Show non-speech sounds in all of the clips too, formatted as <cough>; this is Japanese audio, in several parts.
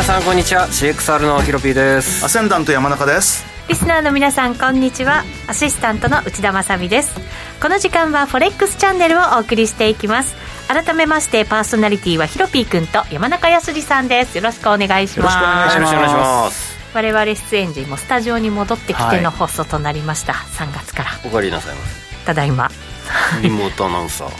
皆さんこんにちは。CXR のヒロピーです。アセンダント山中です。リスナーの皆さんこんにちは。アシスタントの内田まさです。この時間はフォレックスチャンネルをお送りしていきます。改めましてパーソナリティはヒロピー君と山中康さんです。よろしくお願いします。よろしくお願いします。我々出演時もスタジオに戻ってきての放送となりました、はい、3月から。お帰りなさいますただいまリモートアナウンサー。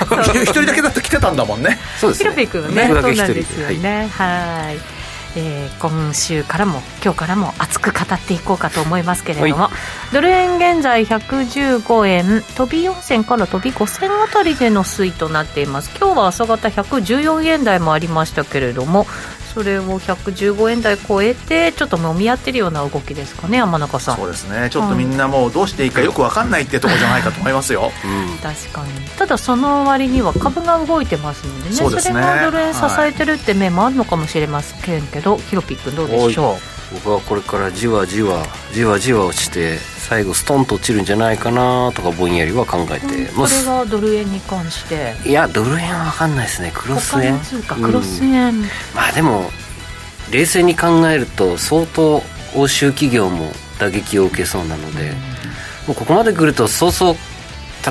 <laughs> 一人だけだと来てたんだもんね。そうですね。ヒロ君ねそうなんですよね。はい。えー、今週からも今日からも熱く語っていこうかと思いますけれども、ドル円現在115円飛び4銭から飛び5銭あたりでの推移となっています。今日は朝方114円台もありましたけれどもそれを115円台超えてちょっともみ合ってるような動きですかね山中さん。そうですね。ちょっとみんなもうどうしていいかよく分かんないってとこじゃないかと思いますよ、うん、確かに。ただその割には株が動いてますのでね。そ、ね、れがドル円支えてるって面もあるのかもしれませんけど、はい、ヒロピックどうでしょう？僕はこれからじわじわじわじわ落ちて最後ストンと落ちるんじゃないかなとかぼんやりは考えてます、うれはドル円に関して。いやドル円は分かんないですね。クロス円クロス円、うん、まあでも冷静に考えると相当欧州企業も打撃を受けそうなので、もうここまで来るとそうそう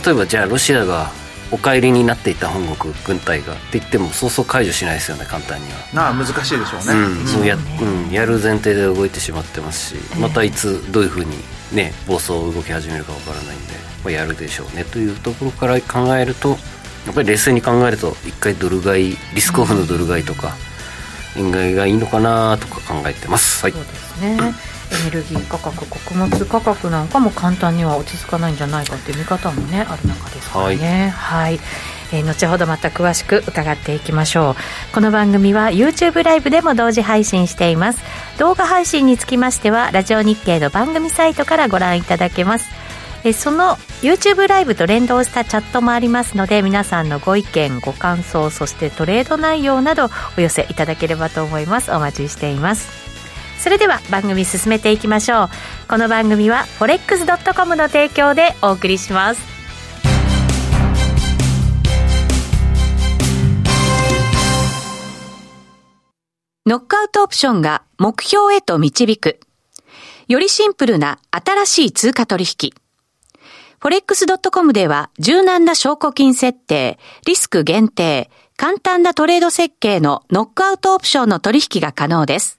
例えばじゃあロシアがお帰りになっていた本国軍隊がって言ってもそうそう解除しないですよね簡単には。なあ難しいでしょうね、うん、やうん、やる前提で動いてしまってますしまたいつどういうふうにね暴走を動き始めるかわからないんで、まあ、やるでしょうねというところから考えるとやっぱり冷静に考えると一回ドル買いリスクオフのドル買いとか、円買いがいいのかなとか考えてます、はい、そうですねエネルギー価格穀物価格なんかも簡単には落ち着かないんじゃないかっていう見方もねある中ですからね。はい、はい。えー、後ほどまた詳しく伺っていきましょう。この番組は YouTube ライブでも同時配信しています。動画配信につきましてはラジオ日経の番組サイトからご覧いただけます。えその YouTube ライブと連動したチャットもありますので皆さんのご意見ご感想そしてトレード内容などお寄せいただければと思います。お待ちしていますそれでは番組進めていきましょう。この番組は forex.com の提供でお送りします。ノックアウトオプションが目標へと導く。よりシンプルな新しい通貨取引。forex.com では柔軟な証拠金設定、リスク限定、簡単なトレード設計のノックアウトオプションの取引が可能です。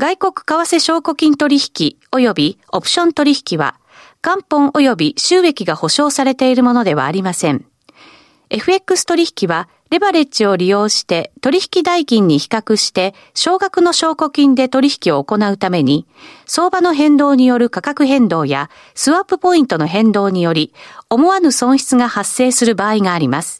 外国為替証拠金取引及びオプション取引は元本及び収益が保証されているものではありません。FX 取引はレバレッジを利用して取引代金に比較して少額の証拠金で取引を行うために、相場の変動による価格変動やスワップポイントの変動により思わぬ損失が発生する場合があります。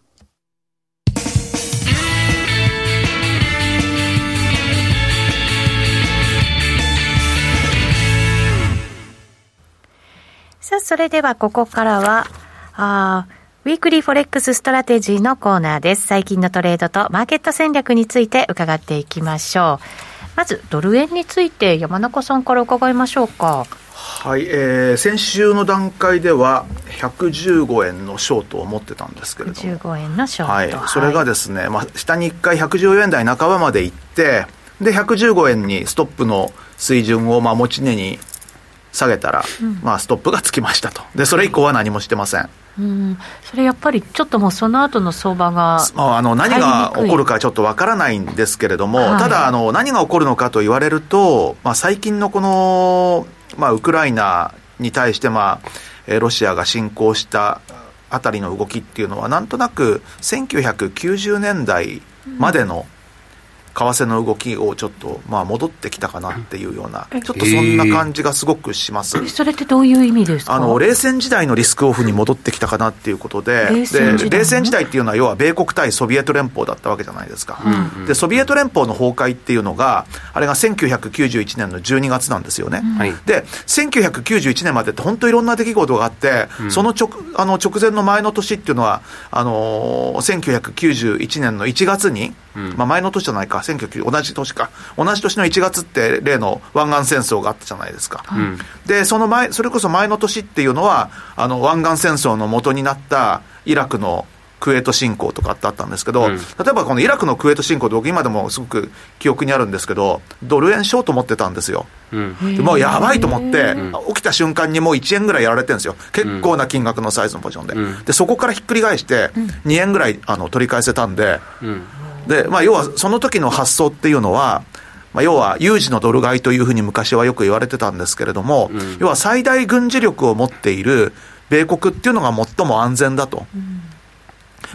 さあ、それではここからは、あ Weekly Forex Strategy のコーナーです。最近のトレードとマーケット戦略について伺っていきましょう。まず、ドル円について山中さんから伺いましょうか。はい、えー、先週の段階では115円のショートを持ってたんですけれども115円のショート、はい、それがですね、まあ、下に1回114円台半ばまで行ってで115円にストップの水準をまあ持ち値に下げたら、うん、まあ、ストップがつきましたと。でそれ以降は何もしてません。うん、それやっぱりちょっともうその後の相場があの何が起こるかちょっとわからないんですけれども、はい、ただあの何が起こるのかと言われると、まあ、最近のこのまあ、ウクライナに対して、まあえーロシアが侵攻したあたりの動きっていうのは、なんとなく1990年代までの為替の動きをちょっと、まあ、戻ってきたかなっていうような、ちょっとそんな感じがすごくします。えそれってどういう意味ですか？あの冷戦時代のリスクオフに戻ってきたかなっていうことで、冷戦時代で冷戦時代っていうのは、要は米国対ソビエト連邦だったわけじゃないですか、でソビエト連邦の崩壊っていうのが、あれが1991年の12月なんですよね。はい。で1991年までって本当いろんな出来事があって、その直あの直前の前の年っていうのはあのー1991年の1月に、まあ、前の年じゃないか1990同じ年か。同じ年の1月って例の湾岸戦争があったじゃないですか、でその前それこそ前の年っていうのはあの湾岸戦争の元になったイラクのクウェート侵攻とかってあったんですけど、うん。例えばこのイラクのクウェート侵攻って僕今でもすごく記憶にあるんですけどドル円しようと思ってたんですよ。うん。でもうやばいと思って、ん。起きた瞬間にもう1円ぐらいやられてるんですよ、結構な金額のサイズのポジションで、うん。でそこからひっくり返して、2円ぐらいあの取り返せたんで、うんでまあ、要はその時の発想っていうのは、まあ、要は有事のドル買いというふうに昔はよく言われてたんですけれども、ん。要は最大軍事力を持っている米国っていうのが最も安全だと、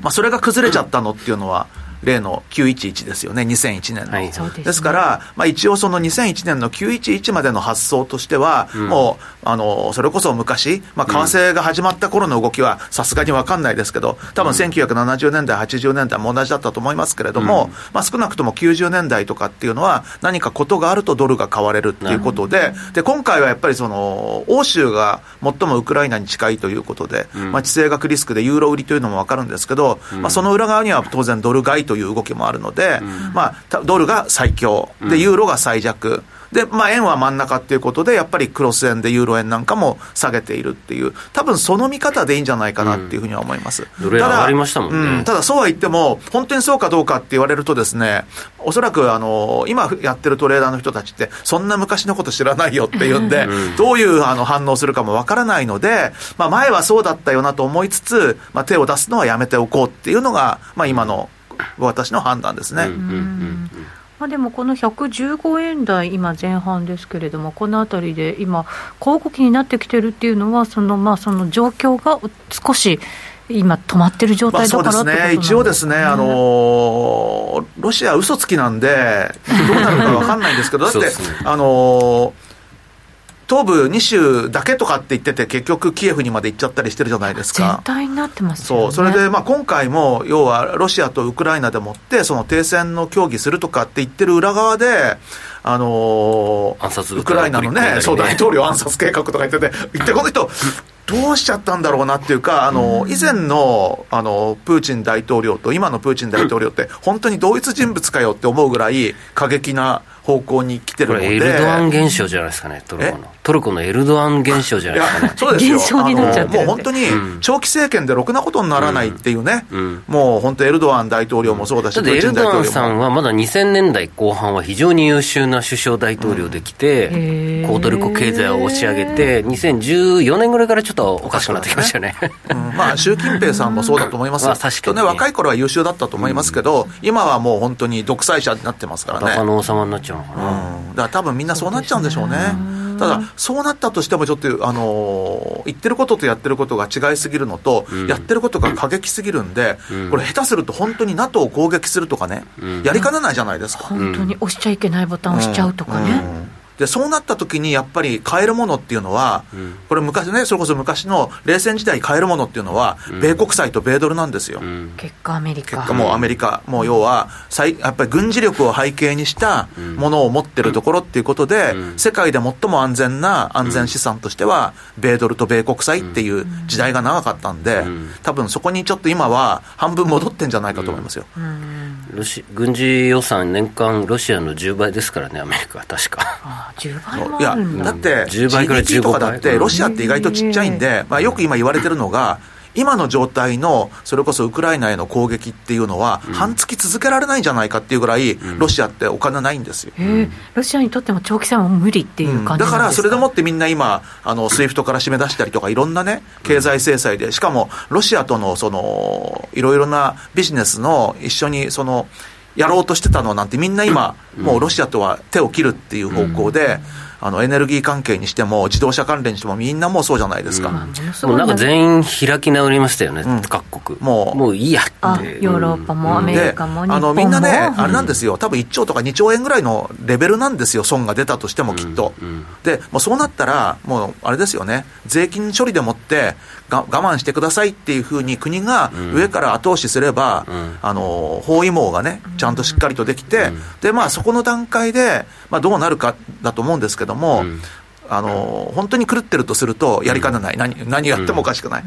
まあ、それが崩れちゃったのっていうのは、例の911ですよね、2001年の。はいですね。ですから、まあ、一応その2001年の911までの発想としては、ん。もう、あの、それこそ昔、まあ、為替が始まった頃の動きはさすがにわかんないですけど、多分1970年代、80年代も同じだったと思いますけれども、まあ、少なくとも90年代とかっていうのは、何かことがあるとドルが買われるっていうことで、で、今回はやっぱりその、欧州が最もウクライナに近いということで、まあ、地政学リスクでユーロ売りというのもわかるんですけど、まあ、その裏側には当然ドル買いという動きもあるので、まあ、たドルが最強、で、ユーロが最弱。で、まあ、円は真ん中っていうことで、やっぱりクロス円でユーロ円なんかも下げているっていう、多分その見方でいいんじゃないかなっていうふうには思います。ドル円上がりましたもんね。うただそうは言っても、本当にそうかどうかって言われるとですね、おそらくあの、今やってるトレーダーの人たちって、そんな昔のこと知らないよっていうんで、どういうあの反応するかもわからないので、まあ前はそうだったよなと思いつつ、まあ手を出すのはやめておこうっていうのが、まあ今の私の判断ですね。うんうんまあ、でもこの115円台、今、前半ですけれども、このあたりで今、小動きになってきてるっていうのは、そのまあその状況が少し今、止まってる状まあ、態だからそうですね、一応ですね、あのーロシア、嘘つきなんで、どうなるか分かんないんですけど、<laughs> だって、あのー東部2州だけとかって言ってて、結局、キエフにまで行っちゃったりしてるじゃないです全か。体になってますよね。そうそれで、まあ、今回も要はロシアとウクライナでもってその停戦の協議するとかって言ってる裏側で、あのー暗殺ウクライナのねねそう大統領暗殺計画とか言ってて一体この人どうしちゃったんだろうなっていうか、あの以前のあのプーチン大統領と今のプーチン大統領って本当に同一人物かよって思うぐらい過激な方向に来てるので。エルドアン現象じゃないですかねトルコの。え？トルコのエルドアン現象じゃないですかね。そうですよ。現象になっちゃってもう本当にうん。長期政権でろくなことにならないっていうね、うん。もう本当、エルドアン大統領もそうだし、だってエルドアンさんははまだ2000年代後半は非常に優秀な首相大統領できて、こうトルコ経済を押し上げて2014年ぐらいからちょっとおかしくなってきましたよね。うん。まあ、習近平さんもそうだと思いますまあ確かにね。ね、若い頃は優秀だったと思いますけど、今はもう本当に独裁者になってますからね。鷹の王様になっちゃうのかな、うん。だから多分みんなそうなっちゃうんでしょうね。ただ、そうなったとしても、ちょっと、あのー言ってることとやってることが違いすぎるのと、ん。やってることが過激すぎるんで、うん。これ、下手すると本当に NATO を攻撃するとかね、うん。やりかねないじゃないですか。本当に押しちゃいけないボタンを押しちゃうとかね。うんでそうなった時にやっぱり買えるものっていうのは、ん。これ昔ねそれこそ昔の冷戦時代買えるものっていうのは、米国債と米ドルなんですよ、うん。結果アメリカ。結果もうアメリカ、もう要は最やっぱり軍事力を背景にしたものを持ってるところっていうことで、うん。世界で最も安全な安全資産としては、米ドルと米国債っていう時代が長かったんで、ん。多分そこにちょっと今は半分戻ってんじゃないかと思いますよ。うん。ロシ軍事予算年間ロシアの10倍ですからねアメリカは。確か。ああ10倍もいやあるんだ。だって10倍から GDP とかだっ15倍てロシアって意外とちっちゃいんで、まあ、よく今言われてるのが今の状態のそれこそウクライナへの攻撃っていうのは半月続けられないんじゃないかっていうぐらいロシアってお金ないんですよ。へえロシアにとっても長期戦は無理っていう感じなんですか、だからそれでもってみんな今、あのスイフトから締め出したりとか、いろんなね、経済制裁で、しかもロシアとのそのいろいろなビジネスの一緒にそのやろうとしてたのなんて、みんな今、もうロシアとは手を切るっていう方向で、あのエネルギー関係にしても、自動車関連にしても、みんなもうそうじゃないですか。もうなんか全員開き直りましたよね、各国。もう、もういいやって。ヨーロッパもアメリカも日本も。あの、みんなね、あれなんですよ、多分1兆とか2兆円ぐらいのレベルなんですよ、損が出たとしてもきっと。で、もうそうなったら、もうあれですよね、税金処理でもってが我慢してくださいっていうふうに国が上から後押しすれば、あの、包囲網がね、ちゃんとしっかりとできて、で、まあそこの段階で、まあどうなるかだと思うんですけども、あの本当に狂ってるとすると、やりかねない、何何やってもおかしくない、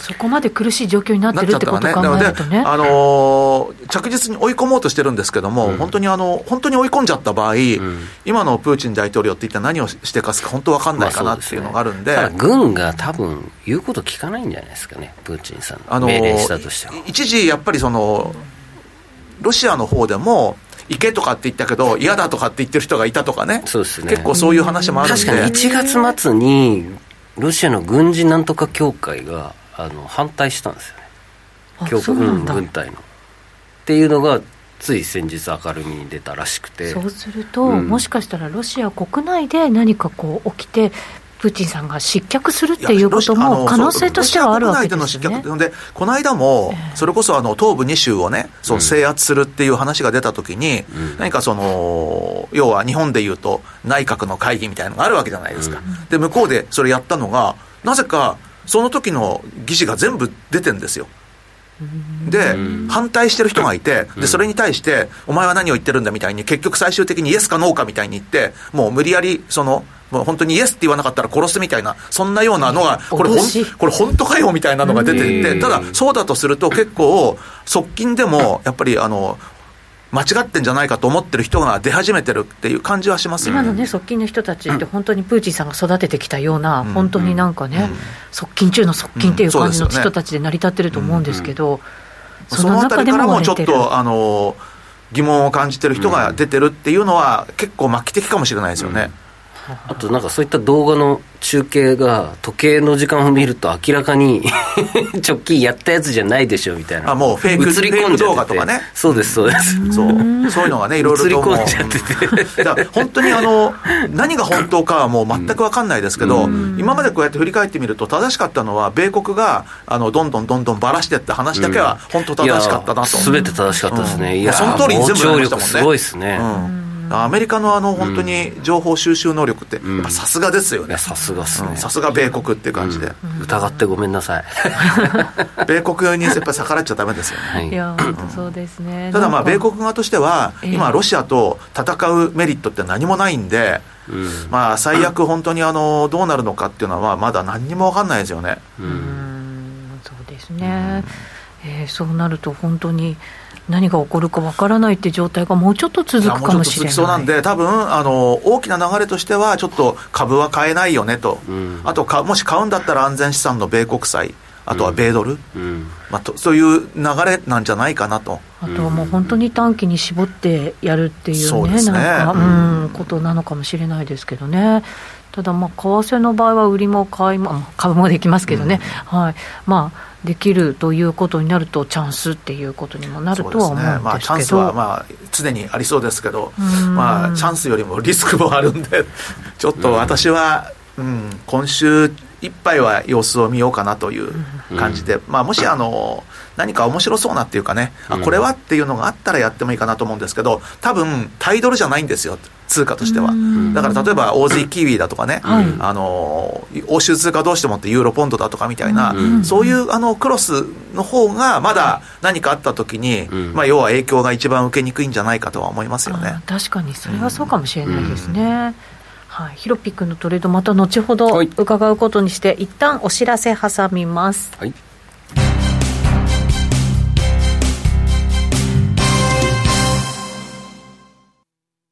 そこまで苦しい状況になってるってこと考えるとね、あの着実に追い込もうとしてるんですけども、うん、本当にあの本当に追い込んじゃった場合、うん、今のプーチン大統領って一体何をしてかすか、本当分かんないかなっていうのがあるんで、まあでね、軍が多分言うこと聞かないんじゃないですかね、プーチンさん、あの命令したとしては。一時やっぱりそのロシアの方でも、行けとかって言ったけど、嫌だとかって言ってる人がいたとかね、そうですね。結構そういう話もあるんで。確かに。1月末に、ロシアの軍事なんとか協会があの反対したんですよね、協会、うん、軍隊の。っていうのが、つい先日明るみに出たらしくて。そうすると、うん、もしかしたらロシア国内で何かこう起きてプーチンさんが失脚するっていうことも可能性としてはあるわけですね。失脚でこの間も、それこそあの東部2州をね、そう制圧するっていう話が出たときに、うん、何かその、要は日本でいうと内閣の会議みたいなのがあるわけじゃないですか。うん、で、向こうでそれやったのが、なぜかその時の議事が全部出てんですよ。で、反対してる人がいて、で、それに対して、お前は何を言ってるんだみたいに、結局最終的にイエスかノーかみたいに言って、もう無理やり、その、もう本当にイエスって言わなかったら殺すみたいな、そんなようなのが、これ、ほんこれ本当かよみたいなのが出てて、ただ、そうだとすると、結構、側近でも、やっぱり、あの、間違ってんじゃないかと思ってる人が出始めてるっていう感じはします今のね、側近の人たちって、本当にプーチンさんが育ててきたような、うん、本当になんかね、うん、側近中の側近っていう感じの人たちで成り立ってると思うんですけど、そのあたりからもちょっと、あの疑問を感じてる人が出てるっていうのは、結構末期的かもしれないですよね。あとなんかそういった動画の中継が時計の時間を見ると明らかに <laughs> 直近やったやつじゃないでしょみたいな。あもうフェイク映り込ん動画とかね。そうですそうです。そう。そういうのがねいろいろと映り込んじゃってて。だ本当にあの何が本当かはもう全く分かんないですけど、今までこうやって振り返ってみると正しかったのは米国があのどんどんどんどんばらしてって話だけは本当正しかったなと、すべて正しかったですね、いやその通りに全部やりましたもんね。すごいですね、うんアメリカのあの本当に情報収集能力って、さすがですよね、さすがっすね、さすが米国っていう感じで、疑ってごめんなさい、<laughs> 米国にやっぱり逆らっちゃだめですよね。い。や、本 <clears throat> 当そうですね。ただ、まあ、米国側としては、今、ロシアと戦うメリットって何もないんで、まあ、最悪、本当にあのどうなるのかっていうのは、まだ何にも分かんないですよね。うん。そうですね、えー、そうなると本当に何が起こるかわからないって状態がもうちょっと続くかもしれない。そうなんで、多分あの大きな流れとしては、ちょっと株は買えないよねと、うん、あとか、もし買うんだったら安全資産の米国債、あとは米ドル、うん、まあ、とそういう流れなんじゃないかなと。あとはもう本当に短期に絞ってやるっていうね、ね。なんか、うん、ことなのかもしれないですけどね。ただ、為替の場合は売りも買いも、株もできますけどね、うん、はい。まあ、できるということになると、チャンスっていうことにもなるとは思うんですけど、ねまあ、チャンスはまあ常にありそうですけど、まあ、チャンスよりもリスクもあるんで、<laughs> ちょっと私は、うん、今週いっぱいは様子を見ようかなという感じで、まあ、もしあの何か面白そうなっていうかね、あこれはっていうのがあったらやってもいいかなと思うんですけど、多分タイドルじゃないんですよ。通貨としては。だから例えば、大勢キウイだとかね、はい、あの、欧州通貨どうしてもってユーロポンドだとかみたいな、そういうあのクロスの方が、まだ何かあった時に、まあ、要は影響が一番受けにくいんじゃないかとは思いますよね。確かに、それはそうかもしれないですね。はい、ヒロピ君のトレード、また後ほど伺うことにして、はい、一旦お知らせ挟みます。はい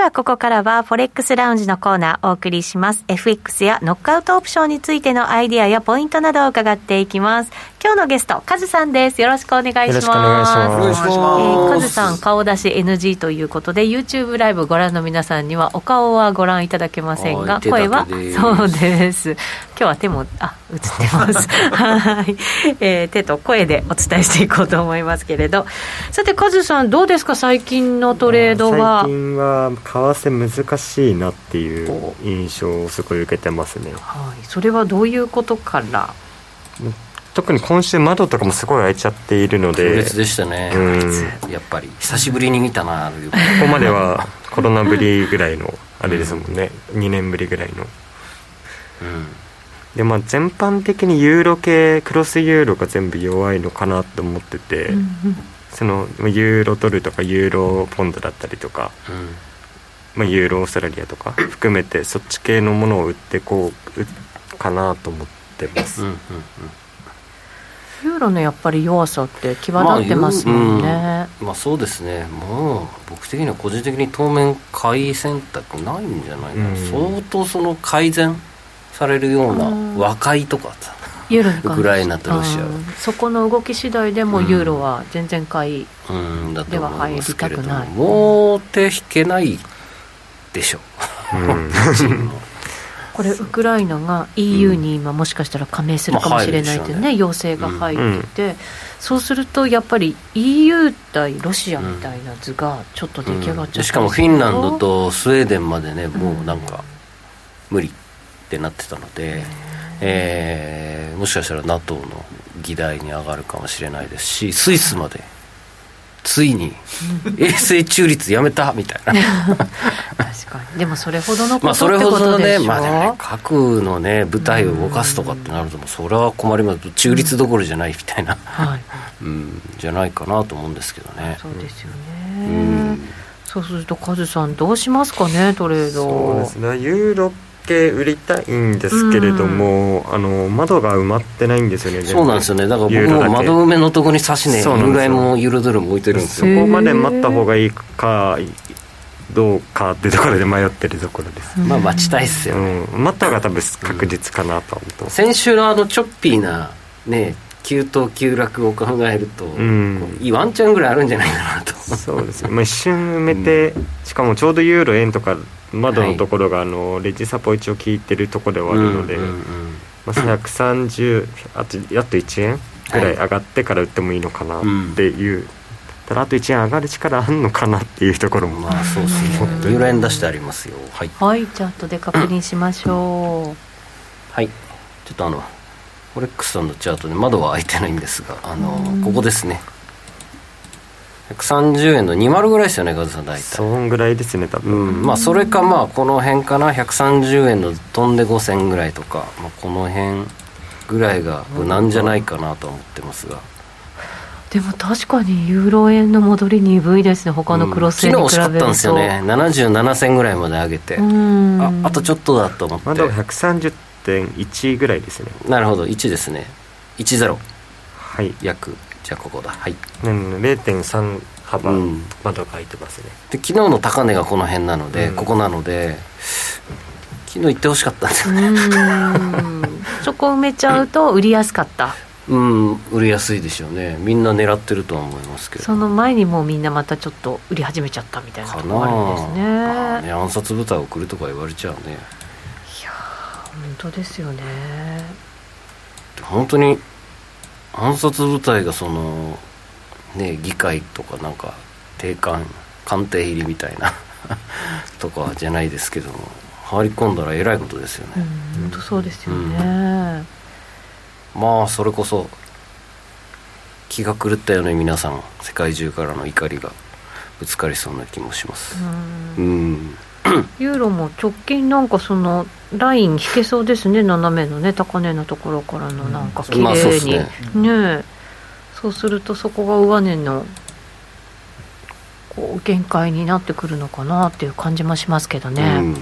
はここからは、フォレックスラウンジのコーナーお送りします。FX やノックアウトオプションについてのアイディアやポイントなどを伺っていきます。今日のゲスト、カズさんです。よろしくお願いします。よろしくお願いします。えー、カズさん、顔出し NG ということで、YouTube ライブご覧の皆さんには、お顔はご覧いただけませんが、声は、そうです。今日は手も、あ、映ってます。<laughs> はい、えー。手と声でお伝えしていこうと思いますけれど。さて、カズさん、どうですか、最近のトレードは。最近は為替難しいなっていう印象をすごい受けてますね、はい、それはどういうことから？特に今週窓とかもすごい開いちゃっているので。強烈でしたね、うん、やっぱり。久しぶりに見たなここまでは <laughs> コロナぶりぐらいのあれですもんね、うん、2年ぶりぐらいの、うん、でまあ全般的にユーロ系クロスユーロが全部弱いのかなと思ってて、うん。そのユーロドルとかユーロポンドだったりとか、うんまあ、ユーロオーストラリアとか含めてそっち系のものを売ってこうかなと思ってます、うんうんうん。ユーロのやっぱり弱さって際立ってますもんね、まあ、うん、まあ、そうですね。もう僕的には個人的に当面買い選択ないんじゃないかな、うん、相当その改善されるような和解とかさユーロウクライナとロシアそこの動き次第でもユーロは全然買いでは入りたくない、もう手引けないでしょ。う、うん、これウクライナが EU に今もしかしたら加盟するかもしれないというね,、要請が入ってて、そうするとやっぱり EU 対ロシアみたいな図がちょっと出来上がっちゃうしかもフィンランドとスウェーデンまでねもうなんか無理ってなってたので、えー、もしかしたら NATO の議題に上がるかもしれないですしスイスまでついに衛星中立やめたみたいな。確かに。でもそれほどのことまあそれほどねまあね核のね部隊を動かすとかってなるともそれは困ります。中立どころじゃないみたいな、はい、うん、じゃないかなと思うんですけどね。そうですよね、うん、そうするとカズさんどうしますかねトレード。そうですね。ユーロけ売りたいんですけれども、あの窓が埋まってないんですよねそうなんですよね。だから僕も窓埋めのとこに差しねユーロもユーロドルも置いてるんですよ。そこまで待った方がいいかどうかっていうところで迷ってるところです。まあ待ちたいっすよ、ね、うん、待った方が多分確実かなと思って、うん、先週のあのチョッピーなね急騰急落を考えると、うん、ワンチャンぐらいあるんじゃないかなと。そうですね、まあ、一瞬埋めて、しかもちょうどユーロ円とか窓のところがあのレジサポ一応効いてるところではあるので、まあ、130あとあと1円ぐらい上がってから売ってもいいのかなっていう、ただあと1円上がる力あるのかなっていうところも。まあそうですね。10円出してありますよ。はい、はい、じゃあ後で確認しましょう、<coughs> はい。ちょっとあのフォレックスさんのチャートで窓は開いてないんですがあのここですね130円の20ぐらいですよね、ガズさん、大体。そんぐらいですね、多分、うん、まあ、それか、まあ、この辺かな、130円の飛んで5000ぐらいとか、まあ、この辺ぐらいが無難じゃないかなと思ってますが。でも確かにユーロ円の戻り鈍いですね、他のクロス円に比べると、うん、昨日惜しかったんですよね、77銭ぐらいまで上げて、ああとちょっとだと思って、まだ130.1ぐらいですね。なるほど、1ですね、10、はい、約じゃあここだ。はい、うん、0.3幅まだ書いてますね、で昨日の高値がこの辺なので、うん、ここなので昨日行ってほしかったんですよね。うん。<laughs> そこ埋めちゃうと売りやすかった。うん売りやすいでしょうね。みんな狙ってるとは思いますけど。その前にもうみんなまたちょっと売り始めちゃったみたいなかなところあるんですね。まあ。ね暗殺部隊送るとか言われちゃうね。いやー本当ですよね。本当に暗殺部隊がそのね議会とかなんか定官官邸入りみたいな <laughs> とかじゃないですけども入り込んだらえらいことですよね、うん本当そうですよね、まあそれこそ気が狂ったように皆さん。世界中からの怒りがぶつかりそうな気もします。うん。うんユーロも直近なんかそのライン引けそうですね斜めのね高値のところからのなんか綺麗に、ね。そうするとそこが上値のこう限界になってくるのかなっていう感じもしますけどね、うん。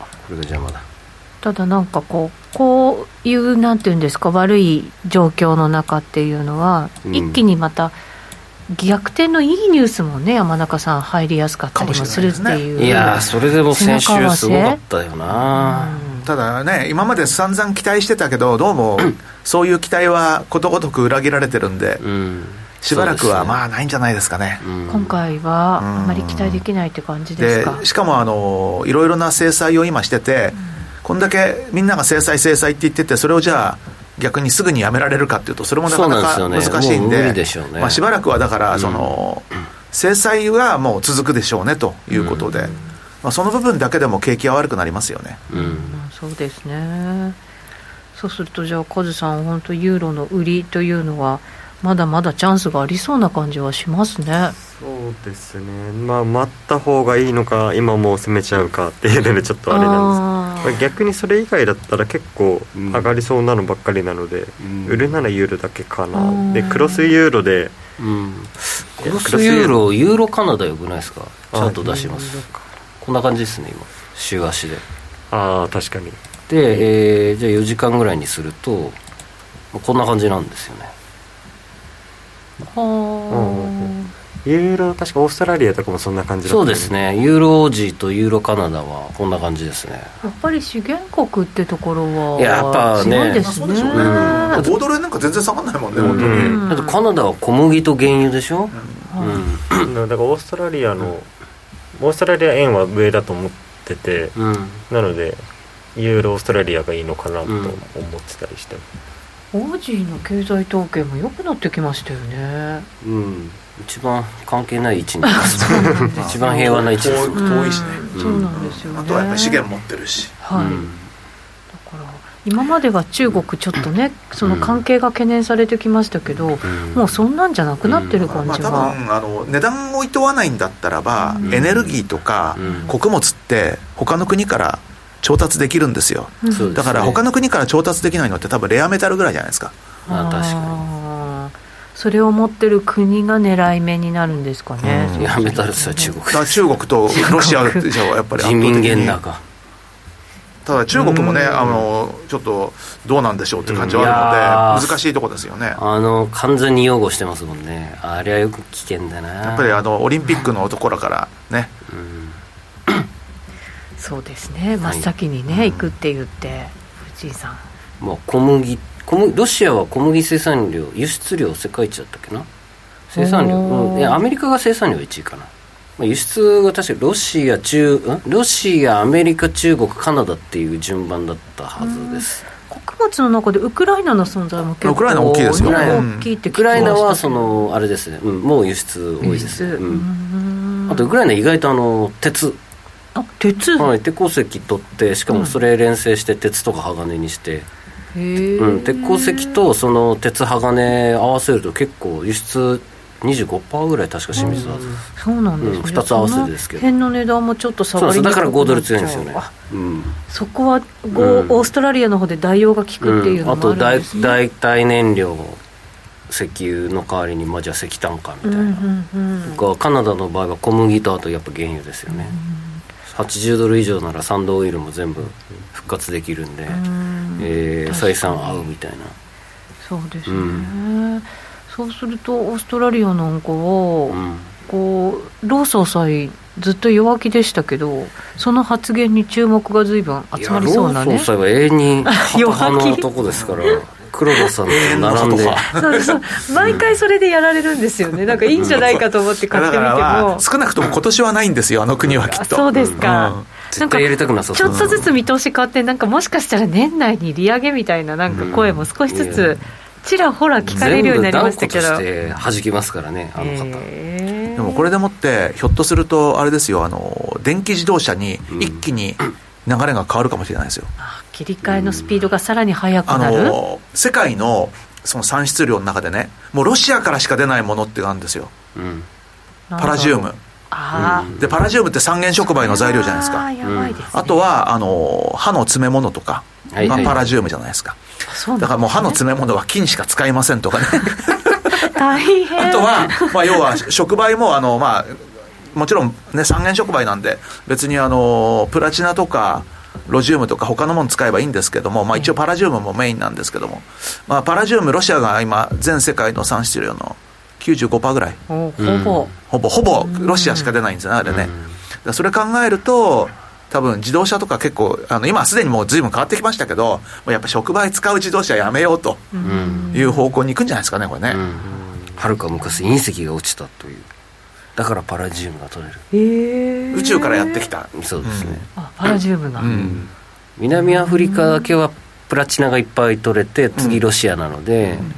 あこれが邪魔だ。ただなんかこうこういうなんていうんですか悪い状況の中っていうのは、うん。一気にまた逆転のいいニュースもね山中さん入りやすかったりもするっていう。いやーそれでも先週すごかったよな。ただね今まで散々期待してたけどどうも <clears throat> そういう期待はことごとく裏切られてるんでうん。しばらくはまあ、あないんじゃないですかね。うん。今回はあまり期待できないって感じですでかしかもあのいろいろな制裁を今してて、こんだけみんなが制裁制裁って言っててそれをじゃあ逆にすぐにやめられるかっていうとそれもなかなか難しいんでもう無理でしょうね。まあ、しばらくはだからその、制裁はもう続くでしょうねということで、まあ、その部分だけでも景気は悪くなりますよね。うん。うんそうですね。そうするとじゃあカズさん本当ユーロの売りというのはまだまだチャンスがありそうな感じはしますね。そうですね。まあ待った方がいいのか今もう攻めちゃうかっていうのでちょっとあれなんですあー逆にそれ以外だったら結構うん。上がりそうなのばっかりなので、ん。売るならユーロだけかな、うん。でクロスユーロでうん。クロスユーロユーロ。カナダよくないですか？チャート出します。こんな感じですね今。週足で。ああ確かに。で、えーじゃあ4時間ぐらいにするとまあこんな感じなんですよね。はユーロ確かオーストラリアとかもそんな感じだったそうですね。ユーロオージーとユーロカナダはこんな感じですね。あやっぱり資源国ってところはいややっぱねですね。そうでしょうね5ドル円なんか全然下がんないもんね、うん本当に、うん。だってカナダは小麦と原油でしょ、うん。だからオーストラリアのオーストラリア円は上だと思っててうん。なのでユーロオーストラリアがいいのかなと思ってたりして、オージーの経済統計も良くなってきましたよね。うん一番関係ない位置に。います一番平和な位置です遠遠いしね、うんそうなんですよね。あとはやっぱり資源持ってるし。はい、うん。だから今までは中国ちょっとねその関係が懸念されてきましたけど、ん。もうそんなんじゃなくなってる感まあ、多じが、分あの値段をいとわないんだったらば、うん。エネルギーとかうん。穀物って他の国から調達できるんですよ、うん。そうですね。だから他の国から調達できないのって多分レアメタルぐらいじゃないですか。あ確かあーそれを持ってる国が狙い目になるんですかね、にやめたらさ中国。中国とロシアでしょやっぱり人民に元高ただ中国もねあのちょっとどうなんでしょうっていう感じはあるので難しいところですよね。あの完全に擁護してますもんね。あれはよく危険だな。やっぱりあのオリンピックのところからね。うん。そうですね。真っ先にね、行くって言って藤井さん。もう小麦ロシアは小麦生産量輸出量世界一だったっけな？生産量、うん、いやアメリカが生産量1位かな、まあ、輸出が確かロシア中ん？ロシアアメリカ中国カナダっていう順番だったはずです。穀物の中でウクライナの存在も結構ウクライナ大きいですよ。ね大きいって聞きましたウクライナはそのあれですね、うん、もう輸出多い輸です出、ね、ううん。ん。あとウクライナ意外とあの鉄。あ鉄、はい、鉄鉱石取ってしかもそれ連成して鉄とか鋼にして、うん、鉄鉱石とその鉄鋼合わせると結構輸出25%ぐらい確か占めてたはず、そうなんですね、うん。二つ合わせてですけど。辺の値段もちょっと下がりだ。から5ドル強いんですよね。あ、うん。そこはご、うん。オーストラリアの方で代用が効くっていうのあともあるん代ですね、代替燃料石油の代わりに、まあ、じゃあ石炭かみたいな、うんうんうん。カナダの場合は小麦とあとやっぱ原油ですよね、80ドル以上ならサンドオイルも全部復活できるんで、うんえー採算合うみたいな。そうですね、うそうするとオーストラリアなんかは、うん。こうロー総裁ずっと弱気でしたけどその発言に注目が随分集まりそうなね。ロー総裁は永遠に <laughs> ハト派の男ですから黒田さんと並んで。そうそう。毎回それでやられるんですよね。なんかいいんじゃないかと思って買ってみても少なくとも今年はないんですよあの国はきっと。そうですか、うん。絶対やりたくなさちょっとずつ見通し変わってなんかもしかしたら年内に利上げみたいななんか声も少しずつちらほら聞かれるようになりましたけど。全部弾きますからねあの方、えー、でもこれでもってひょっとするとあれですよあの電気自動車に一気に流れが変わるかもしれないですよ、うん、切り替えのスピードがさらに速くなる、あの世界のその産出量の中でねもうロシアからしか出ないものってあるんですよ、うん、パラジウム。あでパラジウムって三原触媒の材料じゃないですか。あね、あとはあの歯の詰め物とかがパラジウムじゃないですか、だからもう歯の詰め物は金しか使いませんとかね。<laughs> 大変。あとは、まあ、要は触媒もあの、まあ、もちろん、ね、三原触媒なんで別にあのプラチナとかロジウムとか他のもの使えばいいんですけども、まあ、一応パラジウムもメインなんですけども、まあ、パラジウムロシアが今全世界の産出量の95%ぐらい。ほぼ、ほぼほぼロシアしか出ないんですよねあれね、それ考えると多分自動車とか結構あの今すでにもう随分変わってきましたけどやっぱ触媒使う自動車やめようという方向に行くんじゃないですかねこれね。はるか昔隕石が落ちたというだからパラジウムが取れる、えー、宇宙からやってきた。そうですね、うん、あパラジウムが、うん、南アフリカだけはプラチナがいっぱい取れて次ロシアなので、うん。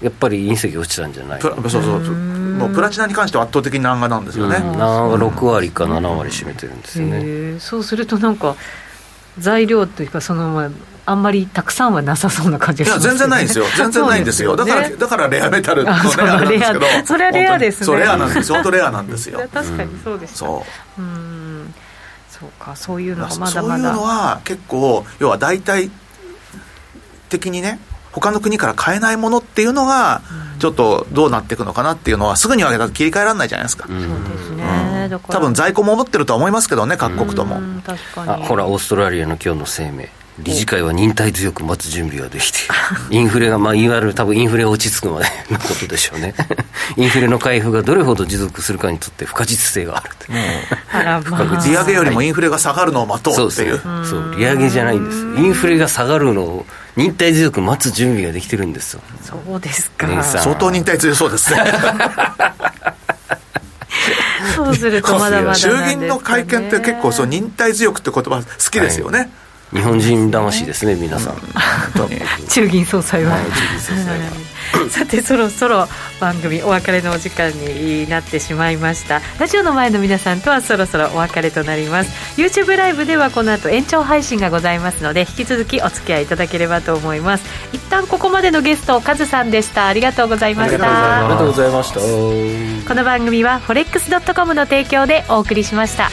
やっぱり隕石落ちたんじゃないそうそうもうプラチナに関しては圧倒的に南岸なんですよね、南岸が6割か7割占めてるんですよね。そうするとなんか材料というかそのまああんまりたくさんはなさそうな感じがします、ね、いや全然ないんですよ。全然ないんですよ。<laughs> だからだからレアメタルのねあれなんですけど。それはレアですね。そうレアなんですよ。本当レアなんですよ。確かにそうです。そう。うん。そうかそういうのがまだまだ。そういうのは結構要は大体的にね他の国から買えないものっていうのが、ちょっとどうなっていくのかなっていうのは、すぐには切り替えられないじゃないですか。そうですね、うん、多分在庫も持ってるとは思いますけどね、各国とも。あほら、オーストラリアの今日の声明。理事会は忍耐強く待つ準備ができてインフレが、まあ、いわゆる多分インフレが落ち着くまでのことでしょうね。<laughs> インフレの回復がどれほど持続するかにとって不可実性があると、うん、利上げよりもインフレが下がるのを待とうっていう。そう利上げじゃないんですインフレが下がるのを忍耐強く待つ準備ができてるんですよ。そうですか。相当忍耐強そうですね。そうするとまだまだ、<laughs> ね、衆議院の会見って結構そう忍耐強くって言葉好きですよね、はい日本人魂ですね皆さん、<laughs> 中銀総裁は、はい、さてそろそろ番組お別れのお時間になってしまいました。ラジオの前の皆さんとはそろそろお別れとなります。YouTube ライブではこの後延長配信がございますので引き続きお付き合いいただければと思います。一旦ここまでのゲストカズさんでした。ありがとうございました。ありがとうございました。この番組は forex.com の提供でお送りしました